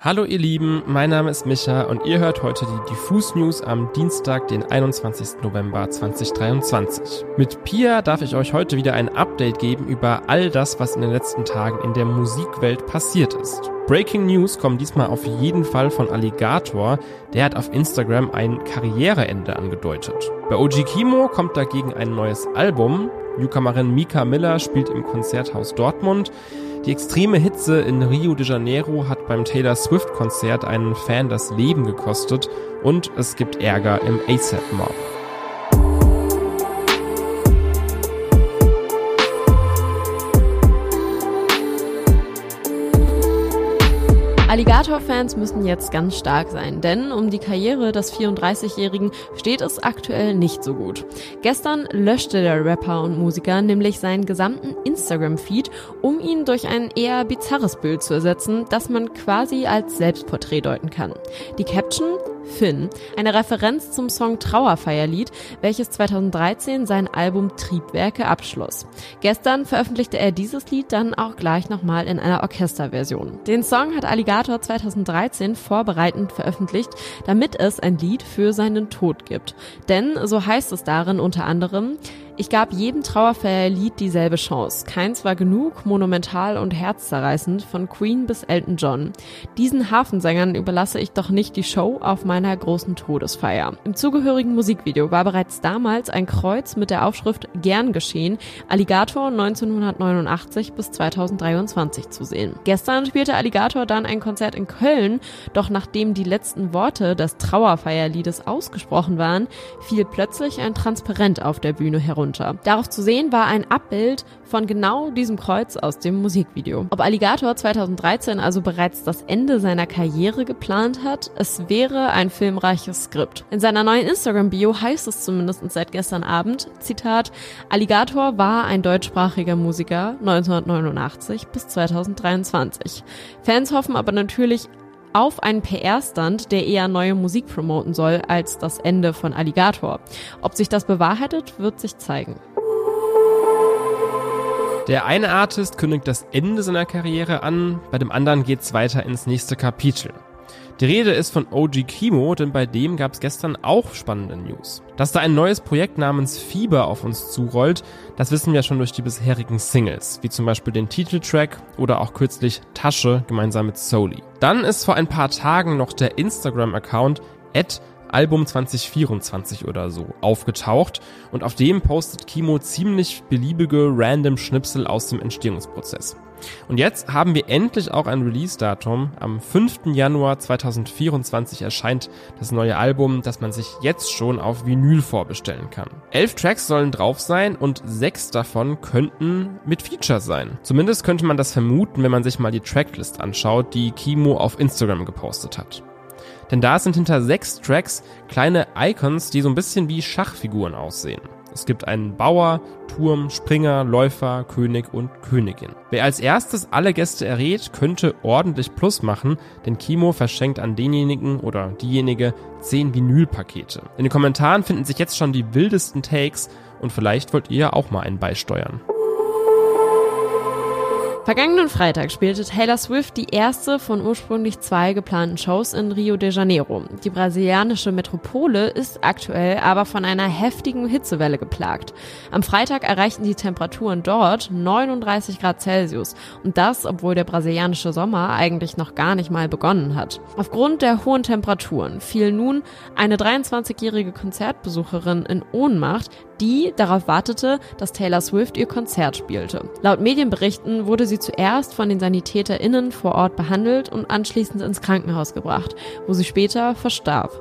Hallo ihr Lieben, mein Name ist Micha und ihr hört heute die Diffus News am Dienstag, den 21. November 2023. Mit Pia darf ich euch heute wieder ein Update geben über all das, was in den letzten Tagen in der Musikwelt passiert ist. Breaking News kommen diesmal auf jeden Fall von Alligator, der hat auf Instagram ein Karriereende angedeutet. Bei OG Kimo kommt dagegen ein neues Album, Newcomerin Mika Miller spielt im Konzerthaus Dortmund, die extreme Hitze in Rio de Janeiro hat beim Taylor Swift Konzert einen Fan das Leben gekostet und es gibt Ärger im ASAP Mob. Alligator-Fans müssen jetzt ganz stark sein, denn um die Karriere des 34-Jährigen steht es aktuell nicht so gut. Gestern löschte der Rapper und Musiker nämlich seinen gesamten Instagram-Feed, um ihn durch ein eher bizarres Bild zu ersetzen, das man quasi als Selbstporträt deuten kann. Die Caption Finn, eine Referenz zum Song Trauerfeierlied, welches 2013 sein Album Triebwerke abschloss. Gestern veröffentlichte er dieses Lied dann auch gleich nochmal in einer Orchesterversion. Den Song hat Alligator 2013 vorbereitend veröffentlicht, damit es ein Lied für seinen Tod gibt. Denn, so heißt es darin unter anderem, ich gab jedem Trauerfeierlied dieselbe Chance. Keins war genug, monumental und herzzerreißend, von Queen bis Elton John. Diesen Hafensängern überlasse ich doch nicht die Show auf meiner großen Todesfeier. Im zugehörigen Musikvideo war bereits damals ein Kreuz mit der Aufschrift Gern geschehen, Alligator 1989 bis 2023 zu sehen. Gestern spielte Alligator dann ein Konzert in Köln, doch nachdem die letzten Worte des Trauerfeierliedes ausgesprochen waren, fiel plötzlich ein Transparent auf der Bühne herunter runter. Darauf zu sehen war ein Abbild von genau diesem Kreuz aus dem Musikvideo. Ob Alligator 2013 also bereits das Ende seiner Karriere geplant hat, es wäre ein filmreiches Skript. In seiner neuen Instagram-Bio heißt es zumindest seit gestern Abend, Zitat, Alligator war ein deutschsprachiger Musiker 1989 bis 2023. Fans hoffen aber natürlich auf einen PR-Stand, der eher neue Musik promoten soll als das Ende von Alligator. Ob sich das bewahrheitet, wird sich zeigen. Der eine Artist kündigt das Ende seiner Karriere an, bei dem anderen geht's weiter ins nächste Kapitel. Die Rede ist von OG Kimo, denn bei dem gab es gestern auch spannende News. Dass da ein neues Projekt namens Fieber auf uns zurollt, das wissen wir schon durch die bisherigen Singles, wie zum Beispiel den Titeltrack oder auch kürzlich Tasche gemeinsam mit Soli. Dann ist vor ein paar Tagen noch der Instagram-Account Album 2024 oder so aufgetaucht und auf dem postet Kimo ziemlich beliebige random Schnipsel aus dem Entstehungsprozess. Und jetzt haben wir endlich auch ein Release-Datum. Am 5. Januar 2024 erscheint das neue Album, das man sich jetzt schon auf Vinyl vorbestellen kann. Elf Tracks sollen drauf sein und sechs davon könnten mit Feature sein. Zumindest könnte man das vermuten, wenn man sich mal die Tracklist anschaut, die Kimo auf Instagram gepostet hat. Denn da sind hinter sechs Tracks kleine Icons, die so ein bisschen wie Schachfiguren aussehen. Es gibt einen Bauer, Turm, Springer, Läufer, König und Königin. Wer als erstes alle Gäste errät, könnte ordentlich Plus machen, denn Kimo verschenkt an denjenigen oder diejenige 10 Vinylpakete. In den Kommentaren finden sich jetzt schon die wildesten Takes und vielleicht wollt ihr auch mal einen beisteuern. Vergangenen Freitag spielte Taylor Swift die erste von ursprünglich zwei geplanten Shows in Rio de Janeiro. Die brasilianische Metropole ist aktuell aber von einer heftigen Hitzewelle geplagt. Am Freitag erreichten die Temperaturen dort 39 Grad Celsius und das, obwohl der brasilianische Sommer eigentlich noch gar nicht mal begonnen hat. Aufgrund der hohen Temperaturen fiel nun eine 23-jährige Konzertbesucherin in Ohnmacht, die darauf wartete, dass Taylor Swift ihr Konzert spielte. Laut Medienberichten wurde sie zuerst von den SanitäterInnen vor Ort behandelt und anschließend ins Krankenhaus gebracht, wo sie später verstarb.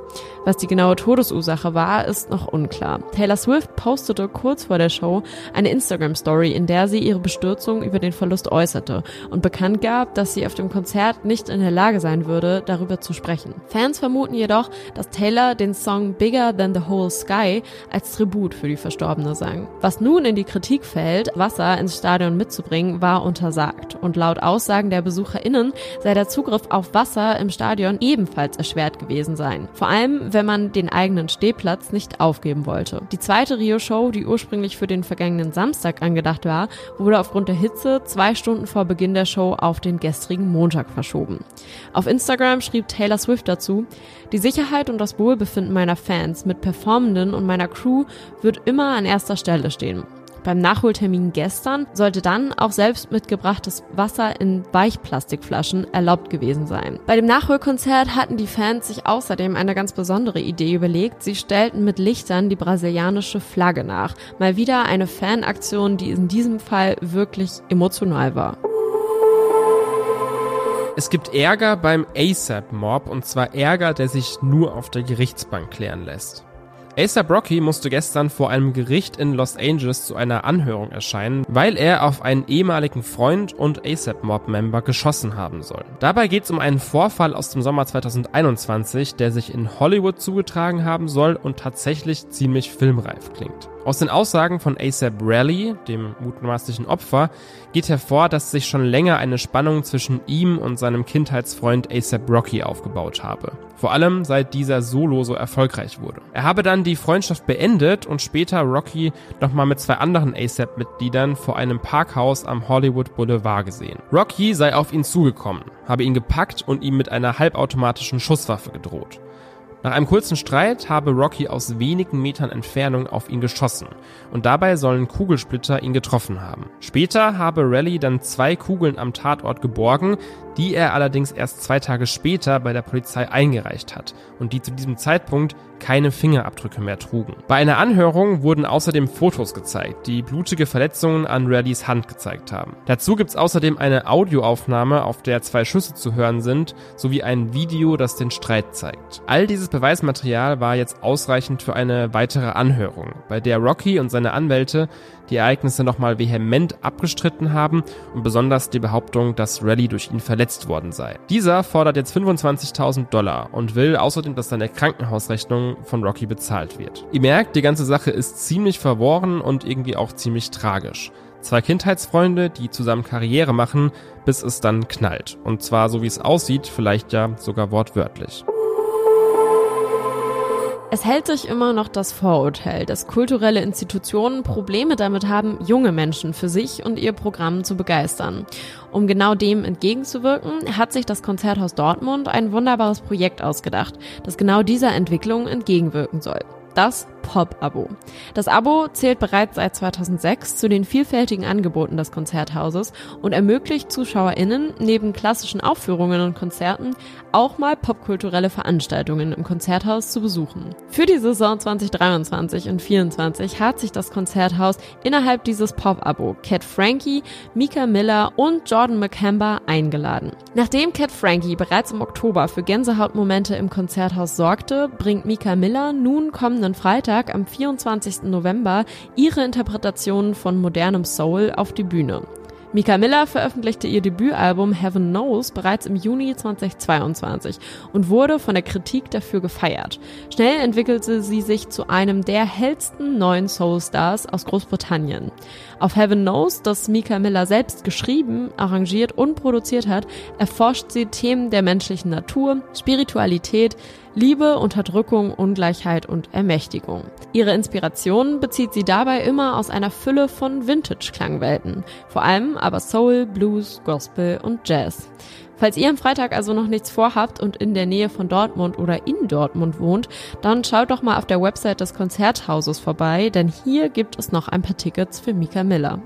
Was die genaue Todesursache war, ist noch unklar. Taylor Swift postete kurz vor der Show eine Instagram-Story, in der sie ihre Bestürzung über den Verlust äußerte und bekannt gab, dass sie auf dem Konzert nicht in der Lage sein würde, darüber zu sprechen. Fans vermuten jedoch, dass Taylor den Song Bigger Than the Whole Sky als Tribut für die Verstorbene sang. Was nun in die Kritik fällt, Wasser ins Stadion mitzubringen, war untersagt. Und laut Aussagen der BesucherInnen sei der Zugriff auf Wasser im Stadion ebenfalls erschwert gewesen sein. Vor allem, wenn man den eigenen Stehplatz nicht aufgeben wollte. Die zweite Rio-Show, die ursprünglich für den vergangenen Samstag angedacht war, wurde aufgrund der Hitze zwei Stunden vor Beginn der Show auf den gestrigen Montag verschoben. Auf Instagram schrieb Taylor Swift dazu, die Sicherheit und das Wohlbefinden meiner Fans mit Performenden und meiner Crew wird immer an erster Stelle stehen. Beim Nachholtermin gestern sollte dann auch selbst mitgebrachtes Wasser in Weichplastikflaschen erlaubt gewesen sein. Bei dem Nachholkonzert hatten die Fans sich außerdem eine ganz besondere Idee überlegt. Sie stellten mit Lichtern die brasilianische Flagge nach. Mal wieder eine Fanaktion, die in diesem Fall wirklich emotional war. Es gibt Ärger beim ASAP-Mob und zwar Ärger, der sich nur auf der Gerichtsbank klären lässt. ASAP Rocky musste gestern vor einem Gericht in Los Angeles zu einer Anhörung erscheinen, weil er auf einen ehemaligen Freund und ASAP-Mob-Member geschossen haben soll. Dabei geht es um einen Vorfall aus dem Sommer 2021, der sich in Hollywood zugetragen haben soll und tatsächlich ziemlich filmreif klingt. Aus den Aussagen von ASAP Rally, dem mutmaßlichen Opfer, geht hervor, dass sich schon länger eine Spannung zwischen ihm und seinem Kindheitsfreund ASAP Rocky aufgebaut habe. Vor allem seit dieser Solo so erfolgreich wurde. Er habe dann die Freundschaft beendet und später Rocky nochmal mit zwei anderen ASAP-Mitgliedern vor einem Parkhaus am Hollywood Boulevard gesehen. Rocky sei auf ihn zugekommen, habe ihn gepackt und ihm mit einer halbautomatischen Schusswaffe gedroht. Nach einem kurzen Streit habe Rocky aus wenigen Metern Entfernung auf ihn geschossen und dabei sollen Kugelsplitter ihn getroffen haben. Später habe Rally dann zwei Kugeln am Tatort geborgen, die er allerdings erst zwei Tage später bei der Polizei eingereicht hat und die zu diesem Zeitpunkt keine Fingerabdrücke mehr trugen. Bei einer Anhörung wurden außerdem Fotos gezeigt, die blutige Verletzungen an Rallys Hand gezeigt haben. Dazu gibt's außerdem eine Audioaufnahme, auf der zwei Schüsse zu hören sind, sowie ein Video, das den Streit zeigt. All dieses Beweismaterial war jetzt ausreichend für eine weitere Anhörung, bei der Rocky und seine Anwälte die Ereignisse nochmal vehement abgestritten haben und besonders die Behauptung, dass Rally durch ihn verletzt worden sei. Dieser fordert jetzt 25.000 Dollar und will außerdem, dass seine Krankenhausrechnung von Rocky bezahlt wird. Ihr merkt, die ganze Sache ist ziemlich verworren und irgendwie auch ziemlich tragisch. Zwei Kindheitsfreunde, die zusammen Karriere machen, bis es dann knallt. Und zwar so wie es aussieht, vielleicht ja sogar wortwörtlich. Es hält sich immer noch das Vorurteil, dass kulturelle Institutionen Probleme damit haben, junge Menschen für sich und ihr Programm zu begeistern. Um genau dem entgegenzuwirken, hat sich das Konzerthaus Dortmund ein wunderbares Projekt ausgedacht, das genau dieser Entwicklung entgegenwirken soll das Pop-Abo. Das Abo zählt bereits seit 2006 zu den vielfältigen Angeboten des Konzerthauses und ermöglicht ZuschauerInnen neben klassischen Aufführungen und Konzerten auch mal popkulturelle Veranstaltungen im Konzerthaus zu besuchen. Für die Saison 2023 und 2024 hat sich das Konzerthaus innerhalb dieses Pop-Abo Cat Frankie, Mika Miller und Jordan McCamber eingeladen. Nachdem Cat Frankie bereits im Oktober für Gänsehautmomente im Konzerthaus sorgte, bringt Mika Miller nun kommende kommenden Freitag am 24. November ihre Interpretation von modernem Soul auf die Bühne. Mika Miller veröffentlichte ihr Debütalbum Heaven Knows bereits im Juni 2022 und wurde von der Kritik dafür gefeiert. Schnell entwickelte sie sich zu einem der hellsten neuen Soulstars aus Großbritannien. Auf Heaven Knows, das Mika Miller selbst geschrieben, arrangiert und produziert hat, erforscht sie Themen der menschlichen Natur, Spiritualität, Liebe, Unterdrückung, Ungleichheit und Ermächtigung. Ihre Inspirationen bezieht sie dabei immer aus einer Fülle von Vintage-Klangwelten, vor allem aber Soul, Blues, Gospel und Jazz. Falls ihr am Freitag also noch nichts vorhabt und in der Nähe von Dortmund oder in Dortmund wohnt, dann schaut doch mal auf der Website des Konzerthauses vorbei, denn hier gibt es noch ein paar Tickets für Mika Miller.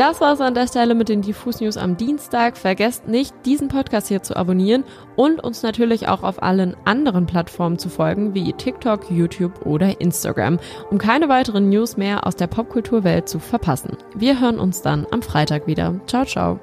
Das war's an der Stelle mit den Diffus News am Dienstag. Vergesst nicht, diesen Podcast hier zu abonnieren und uns natürlich auch auf allen anderen Plattformen zu folgen, wie TikTok, YouTube oder Instagram, um keine weiteren News mehr aus der Popkulturwelt zu verpassen. Wir hören uns dann am Freitag wieder. Ciao, ciao.